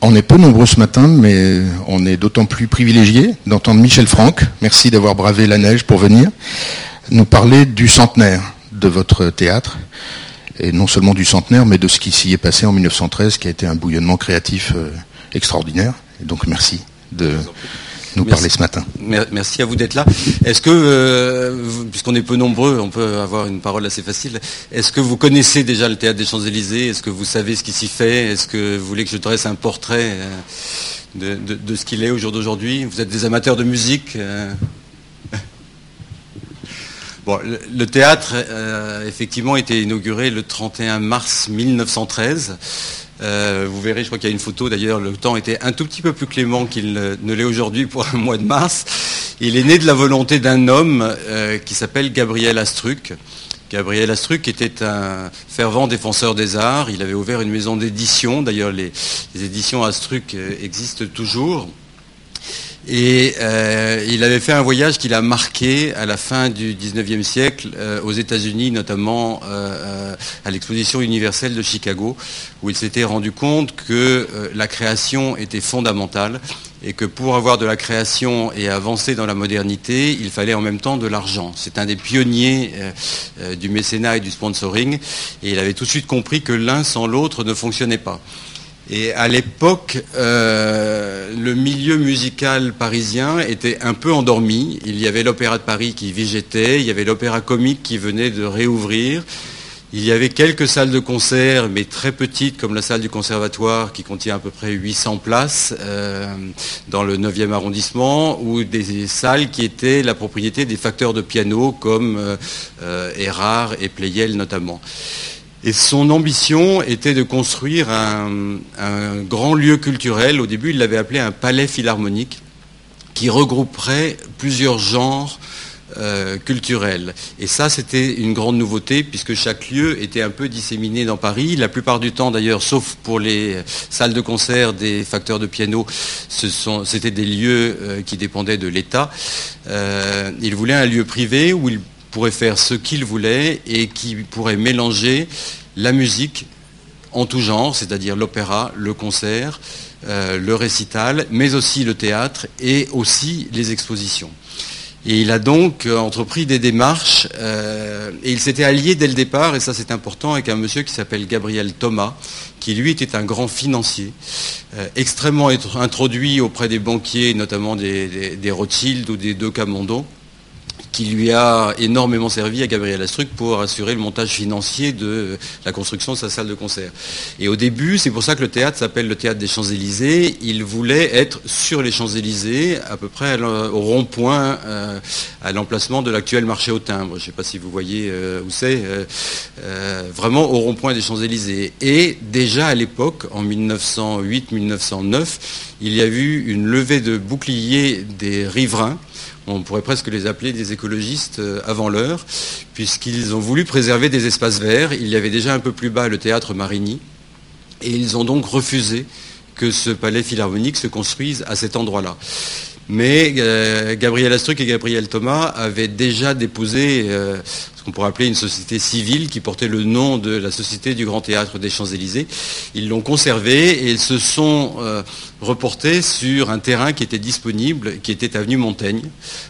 On est peu nombreux ce matin, mais on est d'autant plus privilégié d'entendre Michel Franck, merci d'avoir bravé la neige pour venir, nous parler du centenaire de votre théâtre, et non seulement du centenaire, mais de ce qui s'y est passé en 1913, qui a été un bouillonnement créatif euh, extraordinaire. Donc merci de nous parler ce matin. Merci à vous d'être là. Est-ce que, euh, puisqu'on est peu nombreux, on peut avoir une parole assez facile, est-ce que vous connaissez déjà le théâtre des Champs-Élysées? Est-ce que vous savez ce qui s'y fait? Est-ce que vous voulez que je dresse un portrait euh, de, ce qu'il est au jour d'aujourd'hui? Vous êtes des amateurs de musique euh? Le, théâtre, effectivement, a été inauguré le 31 mars 1913. Euh, vous verrez, je crois qu'il y a une photo d'ailleurs, le temps était un tout petit peu plus clément qu'il ne, l'est aujourd'hui pour un mois de mars. Il est né de la volonté d'un homme euh, qui s'appelle Gabriel Astruc. Gabriel Astruc était un fervent défenseur des arts. Il avait ouvert une maison d'édition. D'ailleurs, les, les, éditions Astruc euh, existent toujours. Et euh, il avait fait un voyage qu'il a marqué à la fin du 19e siècle euh, aux États-Unis, notamment euh, à l'exposition universelle de Chicago, où il s'était rendu compte que la création était fondamentale et que pour avoir de la création et avancer dans la modernité, il fallait en même temps de l'argent. C'est un des pionniers du mécénat et du sponsoring, et il avait tout de suite compris que l'un sans l'autre ne fonctionnait pas. Et à l'époque, euh, le milieu musical parisien était un peu endormi. Il y avait l'Opéra de Paris qui végétait, il y avait l'Opéra comique qui venait de réouvrir. Il y avait quelques salles de concert, mais très petites, comme la salle du conservatoire qui contient à peu près 800 places euh, dans le 9e arrondissement, ou des salles qui étaient la propriété des facteurs de piano comme euh, Erard et Pleyel notamment. Et son ambition était de construire un, grand lieu culturel. Au début, il l'avait appelé un palais philharmonique qui regrouperait plusieurs genres euh, culturels. Et ça, c'était une grande nouveauté puisque chaque lieu était un peu disséminé dans Paris. La plupart du temps, d'ailleurs, sauf pour les salles de concert des facteurs de piano, c'était des lieux euh, qui dépendaient de l'État. Euh, il voulait un lieu privé où il pourrait faire ce qu'il voulait et qui pourrait mélanger la musique en tout genre, c'est-à-dire l'opéra, le concert, euh, le récital, mais aussi le théâtre et aussi les expositions. Et il a donc euh, entrepris des démarches euh, et il s'était allié dès le départ, et ça c'est important, avec un monsieur qui s'appelle Gabriel Thomas, qui lui était un grand financier, extrêmement introduit auprès des banquiers, notamment des, des Rothschild ou des De Camondo qui lui a énormément servi à Gabriel Astruc pour assurer le montage financier de la construction de sa salle de concert. Et au début, c'est pour ça que le théâtre s'appelle le théâtre des Champs-Élysées. Il voulait être sur les Champs-Élysées, à peu près au rond-point, euh, à l'emplacement de l'actuel marché au timbre. Je ne sais pas si vous voyez euh, où c'est, euh, vraiment au rond-point des Champs-Élysées. Et déjà à l'époque, en 1908-1909, il y a eu une levée de boucliers des riverains on pourrait presque les appeler des écologistes euh, avant l'heure, puisqu'ils ont voulu préserver des espaces verts. Il y avait déjà un peu plus bas le théâtre Marigny, et ils ont donc refusé que ce palais philharmonique se construise à cet endroit-là. Mais euh, Gabriel Astruc et Gabriel Thomas avaient déjà déposé euh, ce qu'on pourrait appeler une société civile qui portait le nom de la Société du Grand Théâtre des Champs-Élysées. Ils l'ont conservé et ils se sont euh, reportés sur un terrain qui était disponible, qui était avenue Montaigne.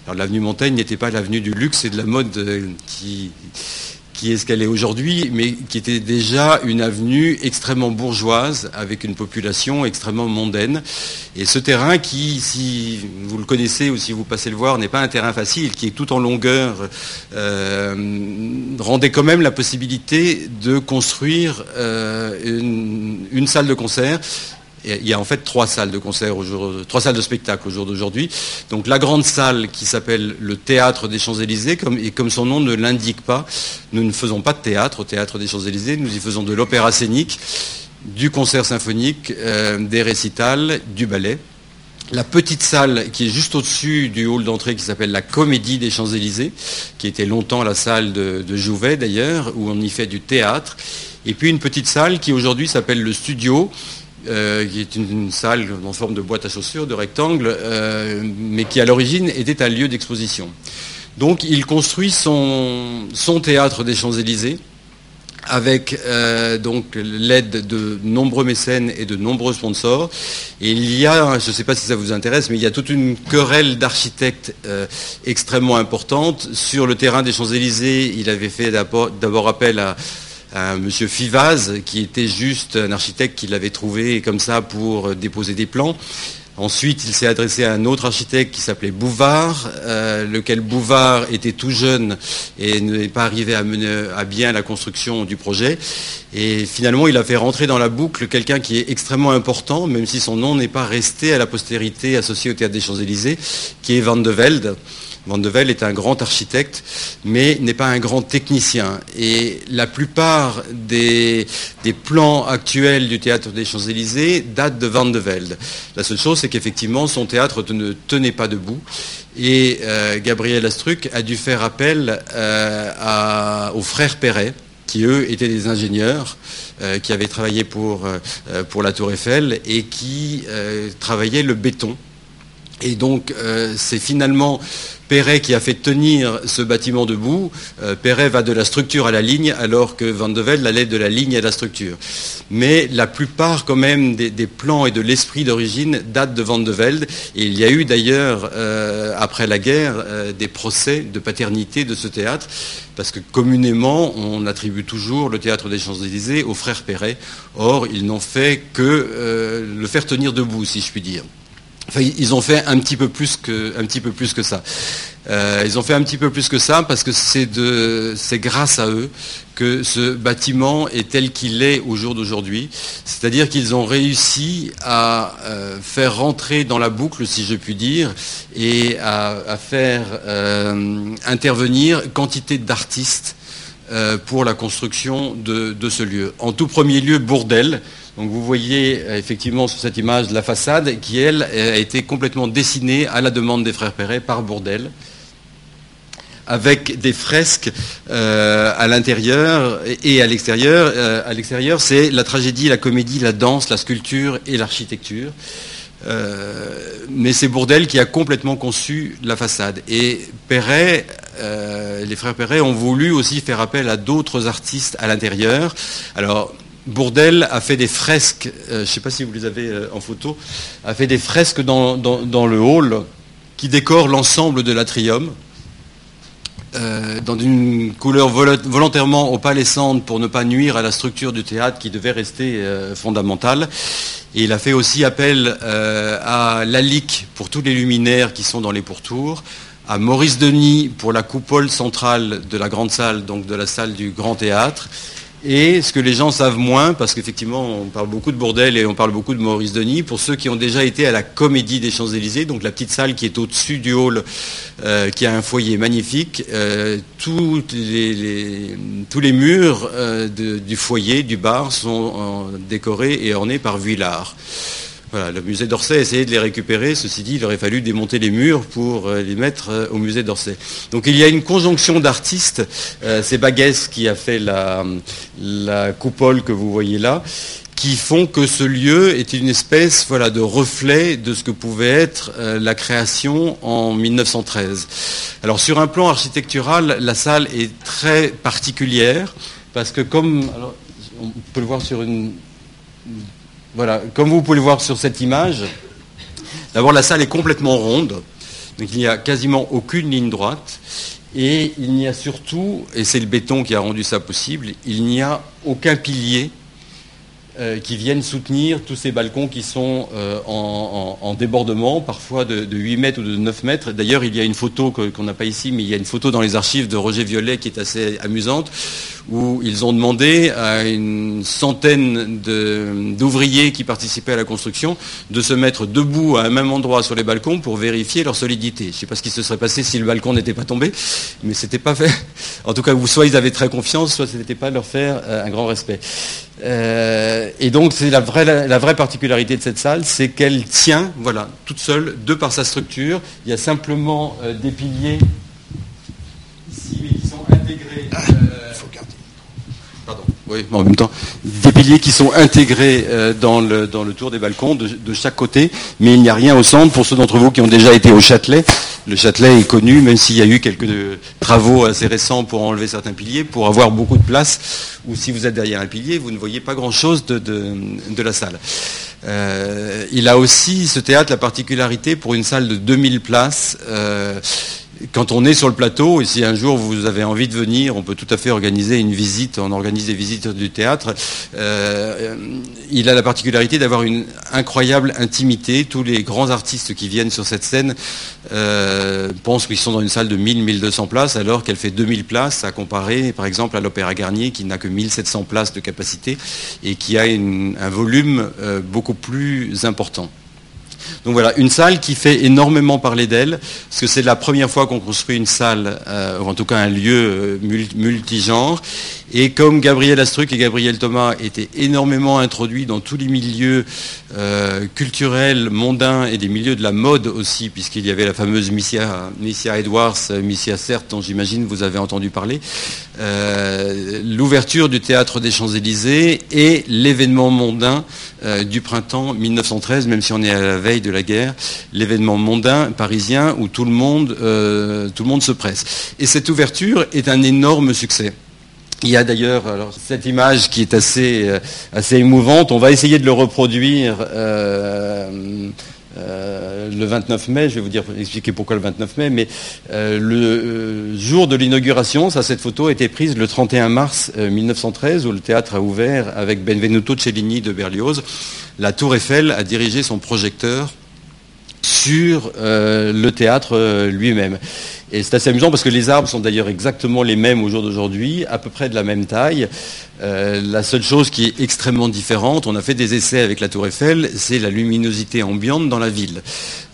Alors l'avenue Montaigne n'était pas l'avenue du luxe et de la mode qui qui est ce qu'elle est aujourd'hui, mais qui était déjà une avenue extrêmement bourgeoise, avec une population extrêmement mondaine. Et ce terrain qui, si vous le connaissez ou si vous passez le voir, n'est pas un terrain facile, qui est tout en longueur, euh, rendait quand même la possibilité de construire euh, une, salle de concert il y a en fait trois salles de concert, trois salles de spectacle au jour d'aujourd'hui. Donc la grande salle qui s'appelle le Théâtre des Champs-Élysées, et comme son nom ne l'indique pas, nous ne faisons pas de théâtre au Théâtre des Champs-Élysées, nous y faisons de l'opéra scénique, du concert symphonique, euh, des récitals, du ballet. La petite salle qui est juste au-dessus du hall d'entrée qui s'appelle la Comédie des Champs-Élysées, qui était longtemps la salle de Jouvet d'ailleurs, où on y fait du théâtre. Et puis une petite salle qui aujourd'hui s'appelle le Studio, euh, qui est une, salle en forme de boîte à chaussures, de rectangle, euh, mais qui à l'origine était un lieu d'exposition. Donc il construit son, théâtre des Champs-Élysées avec euh, l'aide de nombreux mécènes et de nombreux sponsors. Et il y a, je ne sais pas si ça vous intéresse, mais il y a toute une querelle d'architectes extrêmement importante. Sur le terrain des Champs-Élysées, il avait fait d'abord appel à, à M. Fivaz, qui était juste un architecte qu'il avait trouvé comme ça pour déposer des plans. Ensuite, il s'est adressé à un autre architecte qui s'appelait Bouvard, euh, lequel Bouvard était tout jeune et n'est pas arrivé à mener à bien la construction du projet. Et finalement, il a fait rentrer dans la boucle quelqu'un qui est extrêmement important, même si son nom n'est pas resté à la postérité associé au Théâtre des Champs-Élysées, qui est Van de Velde. Van de Velde est un grand architecte, mais n'est pas un grand technicien. Et la plupart des, plans actuels du théâtre des Champs-Élysées datent de Van de Velde. La seule chose, c'est qu'effectivement, son théâtre ne tenait pas debout. Et euh, Gabriel Astruc a dû faire appel euh, aux frères Perret, qui eux étaient des ingénieurs, euh, qui avaient travaillé pour, pour la Tour Eiffel et qui travaillaient le béton. Et donc c'est finalement Perret qui a fait tenir ce bâtiment debout, euh, Perret va de la structure à la ligne, alors que Van de Velde allait de la ligne à la structure. Mais la plupart quand même des, plans et de l'esprit d'origine datent de Van de Velde. Et il y a eu d'ailleurs, euh, après la guerre, euh, des procès de paternité de ce théâtre, parce que communément, on attribue toujours le théâtre des Champs-Élysées aux frères Perret. Or, ils n'ont fait que le faire tenir debout, si je puis dire ils ont fait un petit peu plus que, ça. Euh, ils ont fait un petit peu plus que ça parce que c'est grâce à eux que ce bâtiment est tel qu'il est au jour d'aujourd'hui. C'est-à-dire qu'ils ont réussi à euh, faire rentrer dans la boucle, si je puis dire, et à, faire euh, intervenir quantité d'artistes pour la construction de, ce lieu. En tout premier lieu, Bourdel, donc vous voyez euh, effectivement sur cette image la façade qui, elle, a été complètement dessinée à la demande des frères Perret par Bourdel avec des fresques euh, à l'intérieur et à l'extérieur. Euh, à l'extérieur, c'est la tragédie, la comédie, la danse, la sculpture et l'architecture. mais c'est Bourdel qui a complètement conçu la façade. Et Perret, les frères Perret ont voulu aussi faire appel à d'autres artistes à l'intérieur. Alors, Bourdel a fait des fresques, euh, je ne sais pas si vous les avez euh, en photo, a fait des fresques dans, le hall qui décorent l'ensemble de l'atrium. Euh, dans une couleur volontairement opalescente pour ne pas nuire à la structure du théâtre qui devait rester fondamentale. Il a fait aussi appel à Lalique pour tous les luminaires qui sont dans les pourtours, à Maurice Denis pour la coupole centrale de la grande salle, donc de la salle du Grand Théâtre, et ce que les gens savent moins, parce qu'effectivement on parle beaucoup de Bourdel et on parle beaucoup de Maurice Denis, pour ceux qui ont déjà été à la Comédie des Champs-Élysées, donc la petite salle qui est au-dessus du hall, euh, qui a un foyer magnifique, euh, tous, les, murs euh, du foyer, du bar, sont décorés et ornés par Vuillard le musée d'Orsay a essayé de les récupérer. Ceci dit, il aurait fallu démonter les murs pour euh, les mettre euh, au musée d'Orsay. Donc il y a une conjonction d'artistes. Euh, c'est Baguès qui a fait la, coupole que vous voyez là qui font que ce lieu est une espèce voilà, de reflet de ce que pouvait être la création en 1913. Alors sur un plan architectural, la salle est très particulière parce que comme on peut le voir sur une voilà, comme vous pouvez le voir sur cette image, d'abord la salle est complètement ronde, donc il n'y a quasiment aucune ligne droite, et il n'y a surtout, et c'est le béton qui a rendu ça possible, il n'y a aucun pilier euh, qui viennent soutenir tous ces balcons qui sont euh, en, débordement, parfois de, 8 mètres ou de 9 mètres. D'ailleurs, il y a une photo qu'on n'a pas ici, mais il y a une photo dans les archives de Roger Violet qui est assez amusante, où ils ont demandé à une centaine d'ouvriers qui participaient à la construction de se mettre debout à un même endroit sur les balcons pour vérifier leur solidité. Je ne sais pas ce qui se serait passé si le balcon n'était pas tombé, mais ce n'était pas fait. En tout cas, soit ils avaient très confiance, soit ce n'était pas de leur faire euh, un grand respect. Euh, et donc c'est la vraie, la, vraie particularité de cette salle, c'est qu'elle tient, voilà, toute seule, de par sa structure. Il y a simplement euh, des piliers ici, mais qui sont intégrés. Oui, en même temps, des piliers qui sont intégrés dans, le, dans le tour des balcons de, de chaque côté, mais il n'y a rien au centre. Pour ceux d'entre vous qui ont déjà été au Châtelet, Le Châtelet est connu, même s'il y a eu quelques travaux assez récents pour enlever certains piliers, pour avoir beaucoup de place, ou si vous êtes derrière un pilier, vous ne voyez pas grand-chose de, la salle. Euh, il a aussi, ce théâtre, la particularité pour une salle de 2000 places. Euh, quand on est sur le plateau, et si un jour vous avez envie de venir, on peut tout à fait organiser une visite, on organise des visites du théâtre. Euh, il a la particularité d'avoir une incroyable intimité. Tous les grands artistes qui viennent sur cette scène euh, pensent qu'ils sont dans une salle de 1000-1200 places, alors qu'elle fait 2000 places, à comparer par exemple à l'Opéra Garnier qui n'a que 1700 places de capacité et qui a un volume euh, beaucoup plus important. Donc voilà, une salle qui fait énormément parler d'elle, parce que c'est la première fois qu'on construit une salle, euh, ou en tout cas un lieu euh, multigenre. Et comme Gabriel Astruc et Gabriel Thomas étaient énormément introduits dans tous les milieux euh, culturels, mondains et des milieux de la mode aussi, puisqu'il y avait la fameuse Missia, Edwards, Missia Certes, dont j'imagine vous avez entendu parler, l'ouverture du théâtre des Champs-Élysées et l'événement mondain du printemps 1913, même si on est à la veille de la guerre, l'événement mondain parisien où tout le monde, tout le monde se presse. Et cette ouverture est un énorme succès. Il y a d'ailleurs cette image qui est assez, euh, assez émouvante. On va essayer de le reproduire euh, euh, le 29 mai. Je vais vous expliquer pourquoi le 29 mai. Mais le jour de l'inauguration, ça, cette photo a été prise le 31 mars 1913, où le théâtre a ouvert avec Benvenuto Cellini de Berlioz. La Tour Eiffel a dirigé son projecteur sur le théâtre lui-même. Et c'est assez amusant parce que les arbres sont d'ailleurs exactement les mêmes au jour d'aujourd'hui, à peu près de la même taille. Euh, la seule chose qui est extrêmement différente, on a fait des essais avec la Tour Eiffel, c'est la luminosité ambiante dans la ville.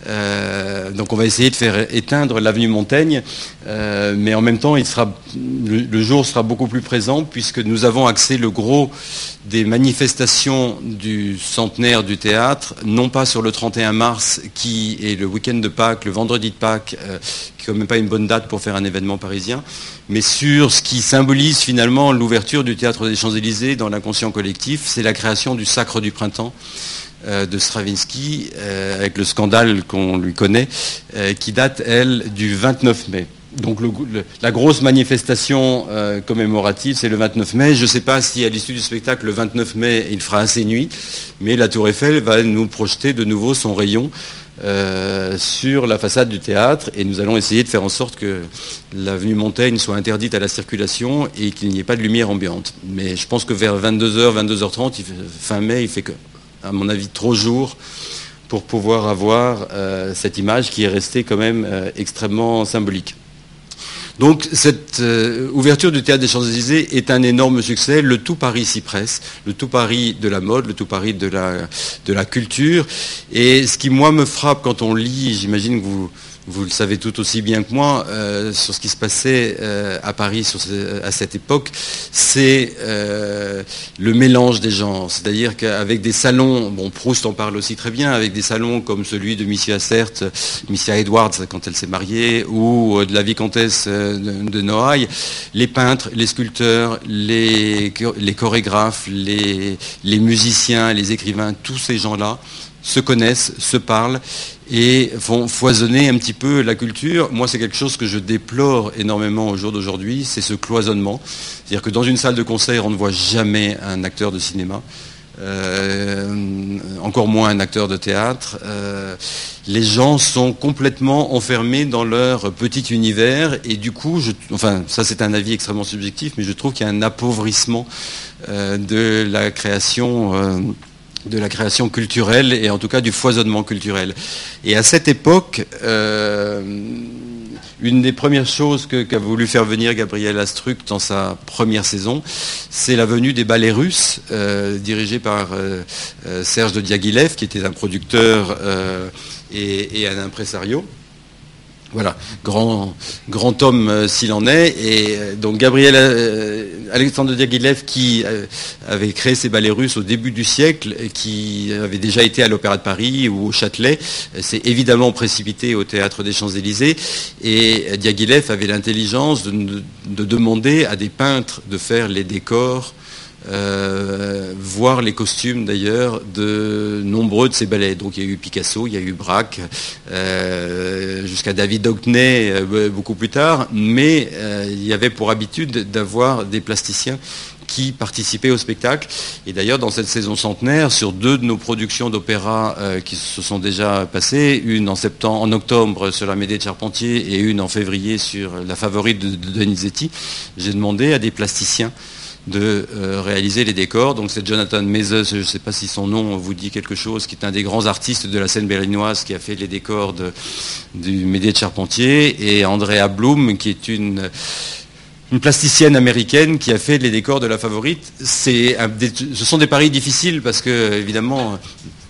Euh, donc on va essayer de faire éteindre l'avenue Montaigne, euh, mais en même temps, sera, le, jour sera beaucoup plus présent puisque nous avons axé le gros des manifestations du centenaire du théâtre, non pas sur le 31 mars qui est le week-end de Pâques, le vendredi de Pâques, qui n'est même pas une bonne date pour faire un événement parisien, mais sur ce qui symbolise finalement l'ouverture du théâtre des Champs-Élysées dans l'inconscient collectif, c'est la création du Sacre du Printemps euh, de Stravinsky, euh, avec le scandale qu'on lui connaît, euh, qui date, elle, du 29 mai. Donc la grosse manifestation commémorative, c'est le 29 mai. Je ne sais pas si à l'issue du spectacle, le 29 mai, il fera assez nuit, mais la Tour Eiffel va nous projeter de nouveau son rayon euh, sur la façade du théâtre et nous allons essayer de faire en sorte que l'avenue Montaigne soit interdite à la circulation et qu'il n'y ait pas de lumière ambiante. Mais je pense que vers 22h, 22h30, fin mai, il fait à mon avis, trop jour pour pouvoir avoir euh, cette image qui est restée quand même euh, extrêmement symbolique. Donc cette euh, ouverture du théâtre des Champs-Élysées est un énorme succès. Le tout Paris s'y presse, le tout Paris de la mode, le tout Paris de la, de la culture. Et ce qui, moi, me frappe quand on lit, j'imagine que vous, vous le savez tout aussi bien que moi, euh, sur ce qui se passait euh, à Paris à cette époque, c'est euh, le mélange des genres. C'est-à-dire qu'avec des salons, bon, Proust en parle aussi très bien, avec des salons comme celui de Missia Cert, Missia Edwards quand elle s'est mariée, ou de la vicomtesse de, Noailles, les peintres, les sculpteurs, les, chorégraphes, les musiciens, les écrivains, tous ces gens-là se connaissent, se parlent et font foisonner un petit peu la culture. Moi, c'est quelque chose que je déplore énormément au jour d'aujourd'hui, c'est ce cloisonnement. C'est-à-dire que dans une salle de concert, on ne voit jamais un acteur de cinéma. Euh, encore moins un acteur de théâtre. Euh, les gens sont complètement enfermés dans leur petit univers et du coup, enfin, ça c'est un avis extrêmement subjectif, mais je trouve qu'il y a un appauvrissement euh, de la création de la création culturelle et en tout cas du foisonnement culturel. Et à cette époque, euh, une des premières choses qu'a voulu faire venir Gabriel Astruc dans sa première saison, c'est la venue des ballets russes, euh, dirigés par euh, Serge de Diaghilev, qui était un producteur et, et, un impresario. Voilà, grand, grand homme euh, s'il en est. Et euh, donc Gabriel euh, Alexandre Diaghilev qui avait créé ces ballets russes au début du siècle, qui avait déjà été à l'Opéra de Paris ou au Châtelet, s'est évidemment précipité au Théâtre des Champs-Élysées. Et Diaghilev avait l'intelligence de, demander à des peintres de faire les décors voir les costumes d'ailleurs de nombreux de ces ballets. Donc il y a eu Picasso, il y a eu Braque, jusqu'à David Hockney beaucoup plus tard, mais il y avait pour habitude d'avoir des plasticiens qui participaient au spectacle. Et d'ailleurs, dans cette saison centenaire, sur deux de nos productions d'opéra euh, qui se sont déjà passées, une en, septembre, en octobre sur la Médée de Charpentier et une en février sur la favorite de, Donizetti, j'ai demandé à des plasticiens de euh, réaliser les décors. Donc c'est Jonathan Mezes, je ne sais pas si son nom vous dit quelque chose, qui est un des grands artistes de la scène berlinoise qui a fait les décors du Médée de Charpentier, et Andrea Blum, qui est une une plasticienne américaine qui a fait les décors de la favorite. ce sont des paris difficiles parce que, évidemment,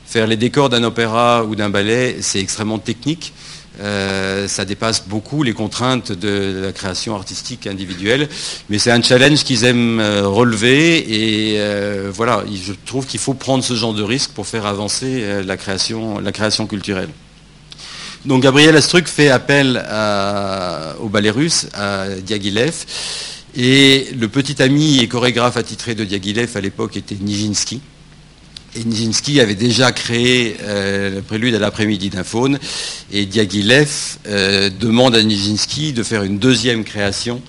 faire les décors d'un opéra ou d'un ballet, c'est extrêmement technique. Euh, ça dépasse beaucoup les contraintes de la création artistique individuelle, mais c'est un challenge qu'ils aiment euh, relever et euh, voilà, je trouve qu'il faut prendre ce genre de risque pour faire avancer la création, la création culturelle. Donc Gabriel Astruc fait appel au ballet russe, à Diaghilev. Et le petit ami et chorégraphe attitré de Diaghilev à l'époque était Nijinsky. Nijinsky avait déjà créé euh, le prélude à l'après-midi d'un faune. Et Diaghilev euh, demande à Nijinsky de faire une deuxième création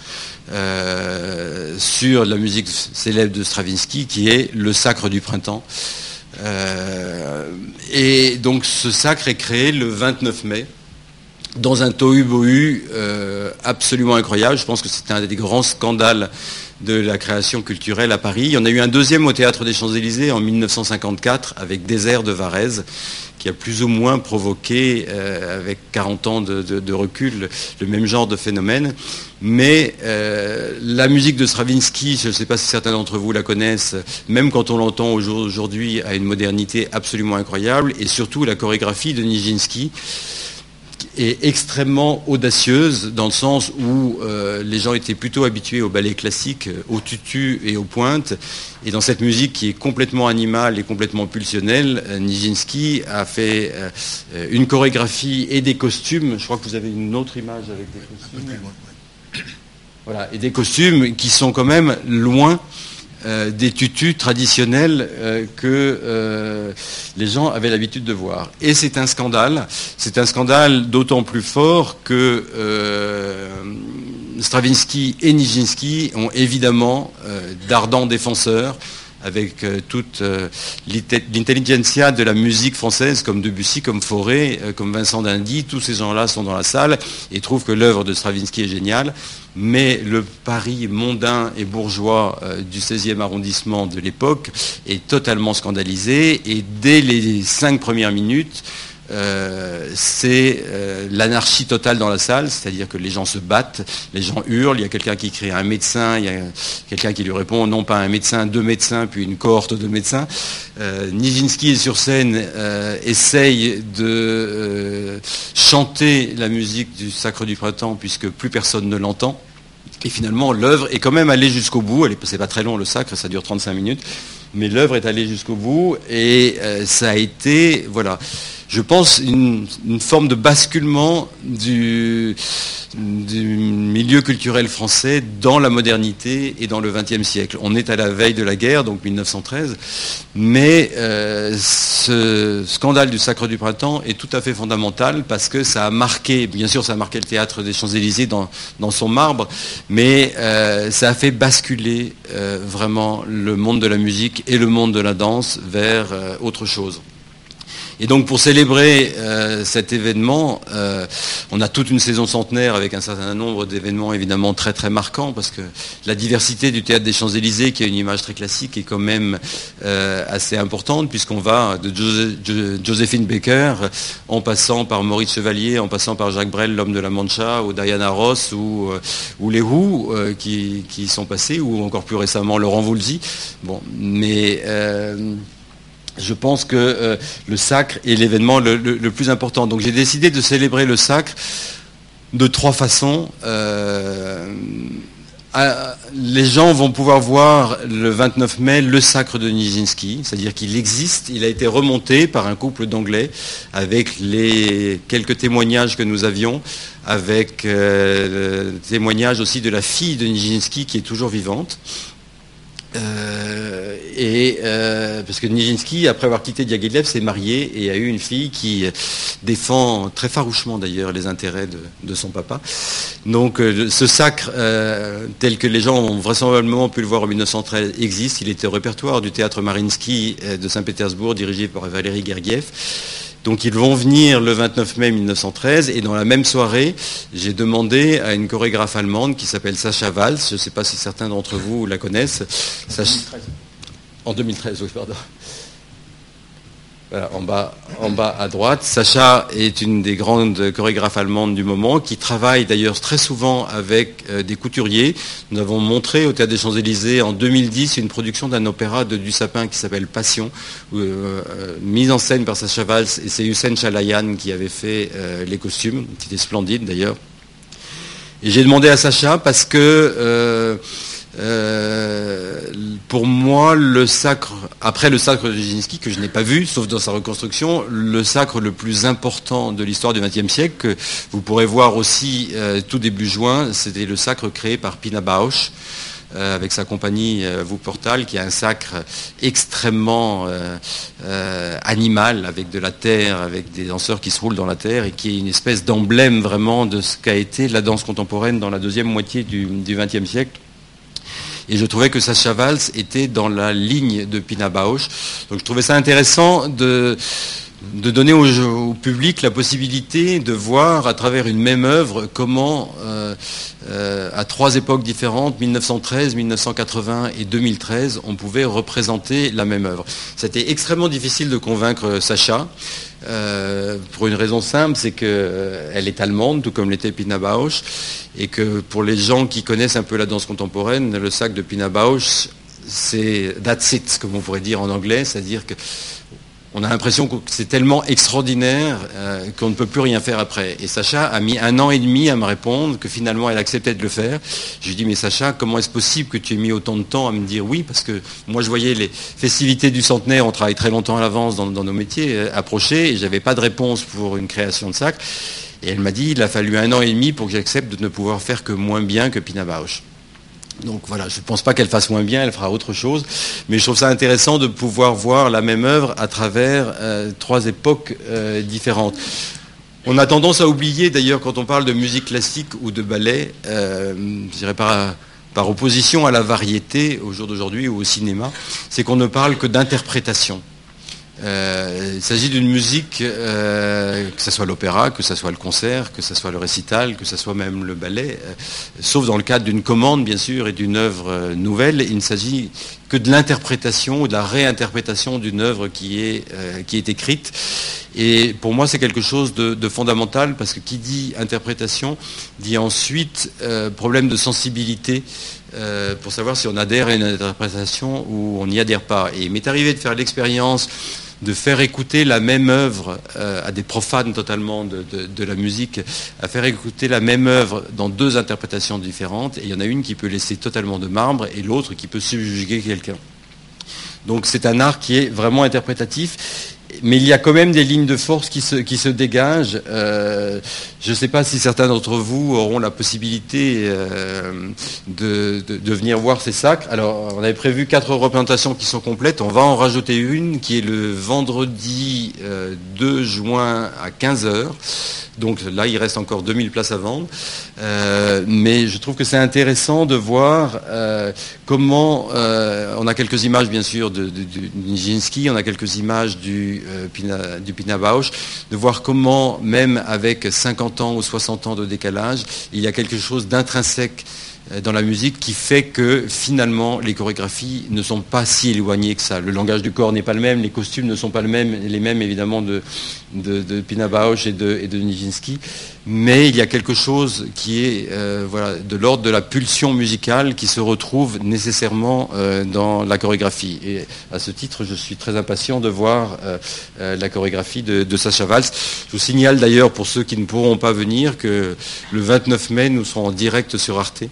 euh, sur la musique célèbre de Stravinsky, qui est Le Sacre du Printemps. Et donc ce sacre est créé le 29 mai dans un tohu-bohu euh, absolument incroyable. Je pense que c'était un des grands scandales de la création culturelle à Paris. Il y en a eu un deuxième au Théâtre des Champs-Élysées en 1954 avec Désert de Varèse qui a plus ou moins provoqué, euh, avec 40 ans de, recul, le même genre de phénomène. Mais euh, la musique de Stravinsky, je ne sais pas si certains d'entre vous la connaissent, même quand on l'entend aujourd'hui, a une modernité absolument incroyable, et surtout la chorégraphie de Nijinsky est extrêmement audacieuse dans le sens où euh, les gens étaient plutôt habitués au ballet classique, euh, au tutu et aux pointes. Et dans cette musique qui est complètement animale et complètement pulsionnelle, euh, Nijinsky a fait une chorégraphie et des costumes. Je crois que vous avez une autre image avec des costumes. Voilà, et des costumes qui sont quand même loin euh, des tutus traditionnels euh, que euh, les gens avaient l'habitude de voir. Et c'est un scandale. C'est un scandale d'autant plus fort que Stravinsky et Nijinsky ont évidemment d'ardents défenseurs avec toute l'intelligentsia de la musique française, comme Debussy, comme Fauré, comme Vincent d'Indy, tous ces gens-là sont dans la salle et trouvent que l'œuvre de Stravinsky est géniale. Mais le Paris mondain et bourgeois euh, du 16e arrondissement de l'époque est totalement scandalisé et dès les cinq premières minutes, euh, c'est euh, l'anarchie totale dans la salle, c'est-à-dire que les gens se battent, les gens hurlent, il y a quelqu'un qui crie un médecin, il y a quelqu'un qui lui répond non pas un médecin, deux médecins, puis une cohorte de médecins. Nijinsky est sur scène, essaye de chanter la musique du Sacre du Printemps puisque plus personne ne l'entend. Et finalement, l'œuvre est quand même allée jusqu'au bout. C'est pas très long le sacre, ça dure 35 minutes, mais l'œuvre est allée jusqu'au bout et euh, ça a été, voilà, je pense, une, forme de basculement du, milieu culturel français dans la modernité et dans le XXe siècle. On est à la veille de la guerre, donc 1913, mais euh, ce scandale du Sacre du Printemps est tout à fait fondamental parce que ça a marqué, bien sûr ça a marqué le théâtre des Champs-Élysées dans, son marbre, mais euh, ça a fait basculer euh, vraiment le monde de la musique et le monde de la danse vers autre chose. Et donc pour célébrer euh, cet événement, euh, on a toute une saison centenaire avec un certain nombre d'événements évidemment très très marquants parce que la diversité du théâtre des Champs-Élysées, qui a une image très classique, est quand même euh, assez importante puisqu'on va de Joséphine Baker en passant par Maurice Chevalier, en passant par Jacques Brel, l'homme de la Mancha, ou Diana Ross, ou, les Who qui, qui, sont passés, ou encore plus récemment Laurent Voulzy. Bon, mais je pense que euh, le sacre est l'événement le, plus important. Donc j'ai décidé de célébrer le sacre de trois façons. Euh, les gens vont pouvoir voir le 29 mai le sacre de Nijinsky, c'est-à-dire qu'il existe, il a été remonté par un couple d'anglais avec les quelques témoignages que nous avions, avec euh, le témoignage aussi de la fille de Nijinsky qui est toujours vivante. Euh, et euh, parce que Nijinsky, après avoir quitté Diaghilev, s'est marié et a eu une fille qui défend très farouchement d'ailleurs les intérêts de, son papa. Donc euh, ce sacre, tel que les gens ont vraisemblablement pu le voir en 1913, existe. Il était au répertoire du théâtre Marinsky de Saint-Pétersbourg, dirigé par Valérie Gergiev. Donc ils vont venir le 29 mai 1913 et dans la même soirée, j'ai demandé à une chorégraphe allemande qui s'appelle Sacha Valls, je ne sais pas si certains d'entre vous la connaissent. En 2013, oui, pardon en bas, à droite. Sacha est une des grandes chorégraphes allemandes du moment, qui travaille d'ailleurs très souvent avec euh, des couturiers. Nous avons montré au Théâtre des Champs-Élysées en 2010 une production d'un opéra de Dussapin qui s'appelle Passion, euh, euh, mise en scène par Sacha Valls, et c'est Hussein Chalayan qui avait fait les costumes, qui était splendide d'ailleurs. Et j'ai demandé à Sacha parce que euh, pour moi, le sacre, après le sacre de Nijinsky, que je n'ai pas vu, sauf dans sa reconstruction, le sacre le plus important de l'histoire du XXe siècle, que vous pourrez voir aussi euh, tout début juin, c'était le sacre créé par Pina Bausch, euh, avec sa compagnie Wuppertal, qui a un sacre extrêmement animal, avec de la terre, avec des danseurs qui se roulent dans la terre, et qui est une espèce d'emblème vraiment de ce qu'a été la danse contemporaine dans la deuxième moitié du XXe siècle et je trouvais que Sacha Valls était dans la ligne de Pina Bausch. Donc je trouvais ça intéressant de, de donner au, public la possibilité de voir à travers une même œuvre comment, euh, euh, à trois époques différentes, 1913, 1980 et 2013, on pouvait représenter la même œuvre. C'était extrêmement difficile de convaincre Sacha. Euh, pour une raison simple, c'est qu'elle est allemande, tout comme l'était Pina Bausch, et que pour les gens qui connaissent un peu la danse contemporaine, le sac de Pina Bausch, c'est that's it, comme on pourrait dire en anglais, c'est-à-dire que on a l'impression que c'est tellement extraordinaire euh, qu'on ne peut plus rien faire après. Et Sacha a mis un an et demi à me répondre que finalement elle acceptait de le faire. Je lui dis mais Sacha, comment est-ce possible que tu aies mis autant de temps à me dire oui? Parce que moi je voyais les festivités du centenaire, on travaille très longtemps à l'avance dans, nos métiers, euh, approcher, et j'avais pas de réponse pour une création de sac. Et elle m'a dit il a fallu un an et demi pour que j'accepte de ne pouvoir faire que moins bien que Pina Bausch. Donc voilà, je ne pense pas qu'elle fasse moins bien, elle fera autre chose, mais je trouve ça intéressant de pouvoir voir la même œuvre à travers euh, trois époques euh, différentes. On a tendance à oublier d'ailleurs quand on parle de musique classique ou de ballet, euh, je dirais par, par opposition à la variété au jour d'aujourd'hui ou au cinéma, c'est qu'on ne parle que d'interprétation. Euh, il s'agit d'une musique, euh, que ce soit l'opéra, que ce soit le concert, que ce soit le récital, que ce soit même le ballet, euh, sauf dans le cadre d'une commande, bien sûr, et d'une œuvre nouvelle. Il ne s'agit que de l'interprétation ou de la réinterprétation d'une œuvre qui est, qui est écrite. Et pour moi, c'est quelque chose de, fondamental parce que qui dit interprétation dit ensuite problème de sensibilité pour savoir si on adhère à une interprétation ou on n'y adhère pas. Et il m'est arrivé de faire l'expérience de faire écouter la même œuvre euh, à des profanes totalement de, la musique, à faire écouter la même œuvre dans deux interprétations différentes. Et il y en a une qui peut laisser totalement de marbre et l'autre qui peut subjuguer quelqu'un. Donc c'est un art qui est vraiment interprétatif mais il y a quand même des lignes de force qui se, qui se dégagent. Euh, je ne sais pas si certains d'entre vous auront la possibilité euh, de, venir voir ces sacs. Alors, on avait prévu quatre représentations qui sont complètes. On va en rajouter une qui est le vendredi 2 euh, juin à 15h. Donc là, il reste encore 2000 places à vendre. Mais je trouve que c'est intéressant de voir comment, on a quelques images bien sûr de, Nijinsky, on a quelques images du, Pina, du Pina Bausch, de voir comment, même avec 50 ans ou 60 ans de décalage, il y a quelque chose d'intrinsèque euh, dans la musique qui fait que finalement les chorégraphies ne sont pas si éloignées que ça. Le langage du corps n'est pas le même, les costumes ne sont pas les mêmes évidemment de, de, Pina Bausch et de, et de Nijinsky, mais il y a quelque chose qui est euh, voilà, de l'ordre de la pulsion musicale qui se retrouve nécessairement euh, dans la chorégraphie. Et à ce titre, je suis très impatient de voir la chorégraphie de, de Sacha Valls. Je vous signale d'ailleurs pour ceux qui ne pourront pas venir que le 29 mai, nous serons en direct sur Arte.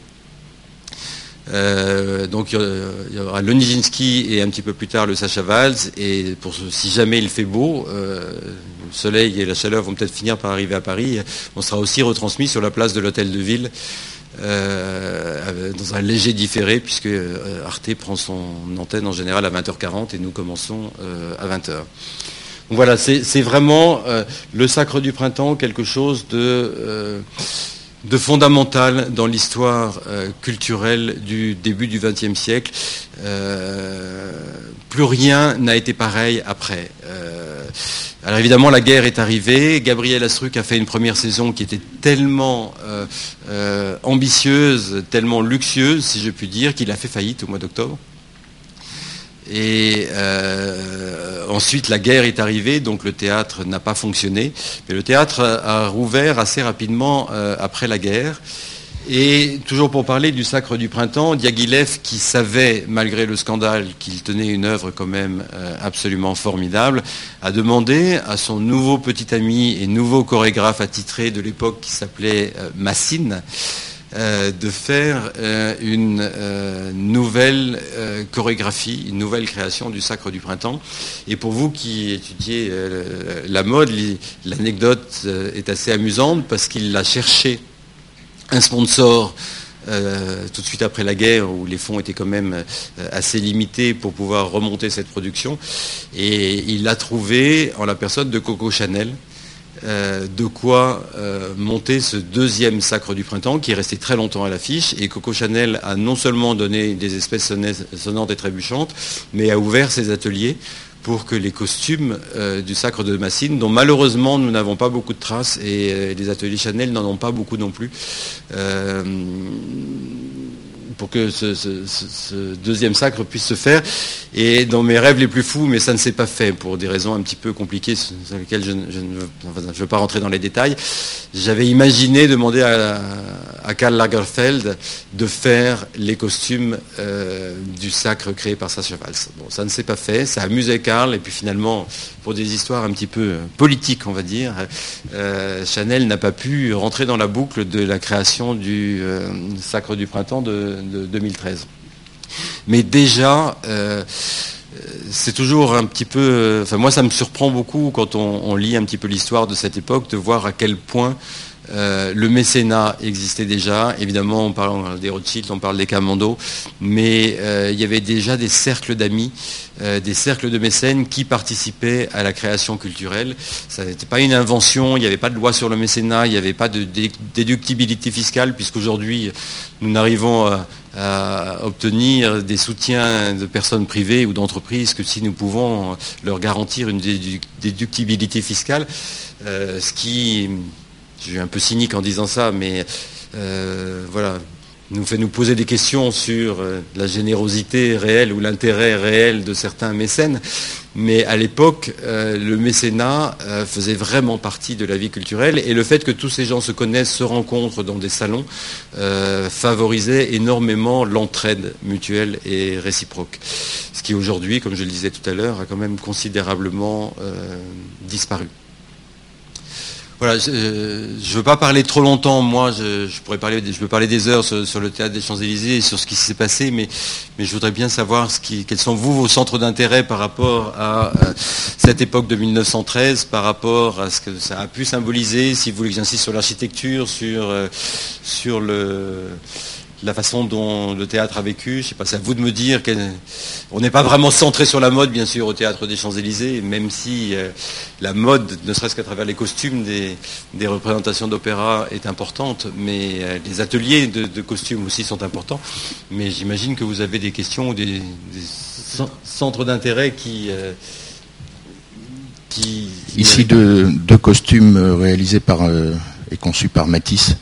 Euh, donc il y aura le Nijinsky et un petit peu plus tard le Sacha Valls. Et si jamais il fait beau, euh, le soleil et la chaleur vont peut-être finir par arriver à Paris, on sera aussi retransmis sur la place de l'hôtel de ville dans un léger différé, puisque Arte prend son antenne en général à 20h40 et nous commençons à 20h. voilà, c'est vraiment le sacre du printemps, quelque chose de de fondamental dans l'histoire euh, culturelle du début du XXe siècle. Euh, plus rien n'a été pareil après. Euh, alors évidemment, la guerre est arrivée. Gabriel Astruc a fait une première saison qui était tellement ambitieuse, tellement luxueuse, si je puis dire, qu'il a fait faillite au mois d'octobre. Et euh, ensuite, la guerre est arrivée, donc le théâtre n'a pas fonctionné. Mais le théâtre a rouvert assez rapidement euh, après la guerre. Et toujours pour parler du Sacre du Printemps, Diaghilev, qui savait, malgré le scandale, qu'il tenait une œuvre quand même euh, absolument formidable, a demandé à son nouveau petit ami et nouveau chorégraphe attitré de l'époque qui s'appelait Massine, euh, de faire euh, une euh, nouvelle chorégraphie, une nouvelle création du Sacre du Printemps. Et pour vous qui étudiez la mode, l'anecdote est assez amusante parce qu'il a cherché un sponsor tout de suite après la guerre, où les fonds étaient quand même assez limités pour pouvoir remonter cette production. Et il l'a trouvé en la personne de Coco Chanel, euh, de quoi euh, monter ce deuxième sacre du printemps qui est resté très longtemps à l'affiche. Et Coco Chanel a non seulement donné des espèces sonnantes et trébuchantes, mais a ouvert ses ateliers pour que les costumes euh, du sacre de Massine, dont malheureusement nous n'avons pas beaucoup de traces et les ateliers Chanel n'en ont pas beaucoup non plus, pour que ce, deuxième sacre puisse se faire. Et dans mes rêves les plus fous, mais ça ne s'est pas fait pour des raisons un petit peu compliquées sur lesquelles je, ne veux, pas rentrer dans les détails, j'avais imaginé demander à, Karl Lagerfeld de faire les costumes euh, du sacre créé par Sascha Valls. Bon, ça ne s'est pas fait, ça amusait Karl, et puis finalement, pour des histoires un petit peu politiques, on va dire, euh, Chanel n'a pas pu rentrer dans la boucle de la création du euh, sacre du printemps de, 2013. Mais déjà, euh, c'est toujours un petit peu... Enfin, moi, ça me surprend beaucoup quand on, lit un petit peu l'histoire de cette époque, de voir à quel point euh, le mécénat existait déjà. Évidemment, on parle des Rothschild, on parle des Camondo, mais euh, il y avait déjà des cercles d'amis, des cercles de mécènes qui participaient à la création culturelle. Ça n'était pas une invention, il n'y avait pas de loi sur le mécénat, il n'y avait pas de déductibilité fiscale, puisqu'aujourd'hui, nous n'arrivons à obtenir des soutiens de personnes privées ou d'entreprises que si nous pouvons leur garantir une déductibilité fiscale, euh, ce qui, je suis un peu cynique en disant ça, mais euh, voilà, nous fait nous poser des questions sur euh, la générosité réelle ou l'intérêt réel de certains mécènes. Mais à l'époque, euh, le mécénat faisait vraiment partie de la vie culturelle et le fait que tous ces gens se connaissent, se rencontrent dans des salons, favorisait énormément l'entraide mutuelle et réciproque. Ce qui aujourd'hui, comme je le disais tout à l'heure, a quand même considérablement disparu. Voilà, je ne veux pas parler trop longtemps, moi, je, pourrais parler, je peux parler des heures sur, le théâtre des Champs-Élysées et sur ce qui s'est passé, mais, je voudrais bien savoir quels sont vous vos centres d'intérêt par rapport à, cette époque de 1913, par rapport à ce que ça a pu symboliser, si vous voulez que j'insiste sur l'architecture, sur, euh, sur le la façon dont le théâtre a vécu. Je sais pas, c'est à vous de me dire qu'on n'est pas vraiment centré sur la mode, bien sûr, au théâtre des Champs-Élysées, même si euh, la mode, ne serait-ce qu'à travers les costumes des, représentations d'opéra, est importante, mais euh, les ateliers de, costumes aussi sont importants. Mais j'imagine que vous avez des questions ou des, centres d'intérêt qui, euh, Ici, deux, costumes réalisés par et conçus par Matisse.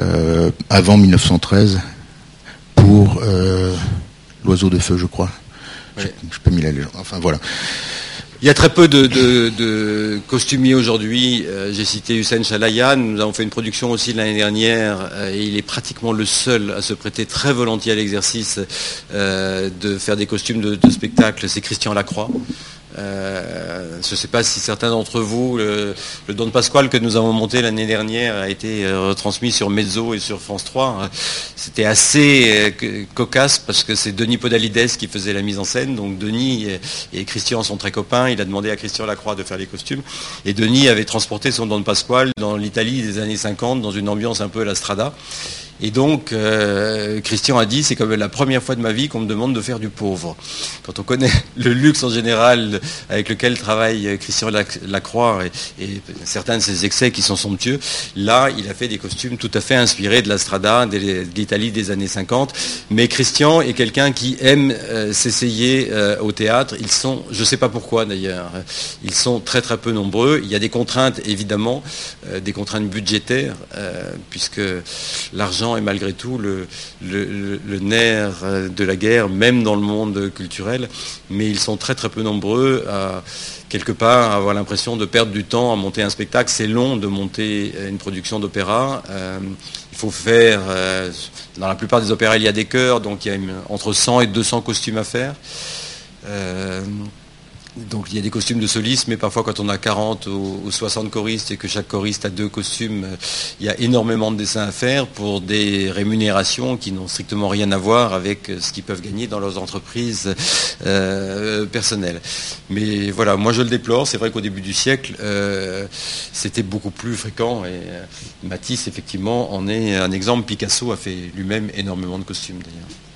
Euh, avant 1913 pour euh, l'oiseau de feu, je crois. Je, peux mis la légende. Enfin voilà. Il y a très peu de, costumiers aujourd'hui. Euh, j'ai cité Hussein Chalayan. Nous avons fait une production aussi l'année dernière et il est pratiquement le seul à se prêter très volontiers à l'exercice de faire des costumes de, de spectacle. C'est Christian Lacroix. Euh, je ne sais pas si certains d'entre vous, le, Don Pasquale que nous avons monté l'année dernière a été euh, retransmis sur Mezzo et sur France 3. C'était assez euh, cocasse parce que c'est Denis Podalides qui faisait la mise en scène. Donc Denis et Christian sont très copains. Il a demandé à Christian Lacroix de faire les costumes. Et Denis avait transporté son Don Pasquale dans l'Italie des années 50 dans une ambiance un peu à la Strada. Et donc, euh, Christian a dit, c'est comme la première fois de ma vie qu'on me demande de faire du pauvre. Quand on connaît le luxe en général avec lequel travaille Christian Lacroix et, certains de ses excès qui sont somptueux, là, il a fait des costumes tout à fait inspirés de la Strada, de l'Italie des années 50. Mais Christian est quelqu'un qui aime euh, s'essayer euh, au théâtre. Ils sont, je ne sais pas pourquoi d'ailleurs, ils sont très très peu nombreux. Il y a des contraintes évidemment, des contraintes budgétaires, puisque l'argent est malgré tout le, nerf euh, de la guerre, même dans le monde culturel, mais ils sont très très peu nombreux à quelque part avoir l'impression de perdre du temps à monter un spectacle. C'est long de monter une production d'opéra. Euh, il faut faire, euh, dans la plupart des opéras, il y a des chœurs, donc il y a entre 100 et 200 costumes à faire. Donc il y a des costumes de solistes, mais parfois quand on a 40 ou, 60 choristes et que chaque choriste a deux costumes, euh, il y a énormément de dessins à faire pour des rémunérations qui n'ont strictement rien à voir avec euh, ce qu'ils peuvent gagner dans leurs entreprises euh, personnelles. Mais voilà, moi je le déplore. C'est vrai qu'au début du siècle, c'était beaucoup plus fréquent et Matisse effectivement en est un exemple. Picasso a fait lui-même énormément de costumes d'ailleurs.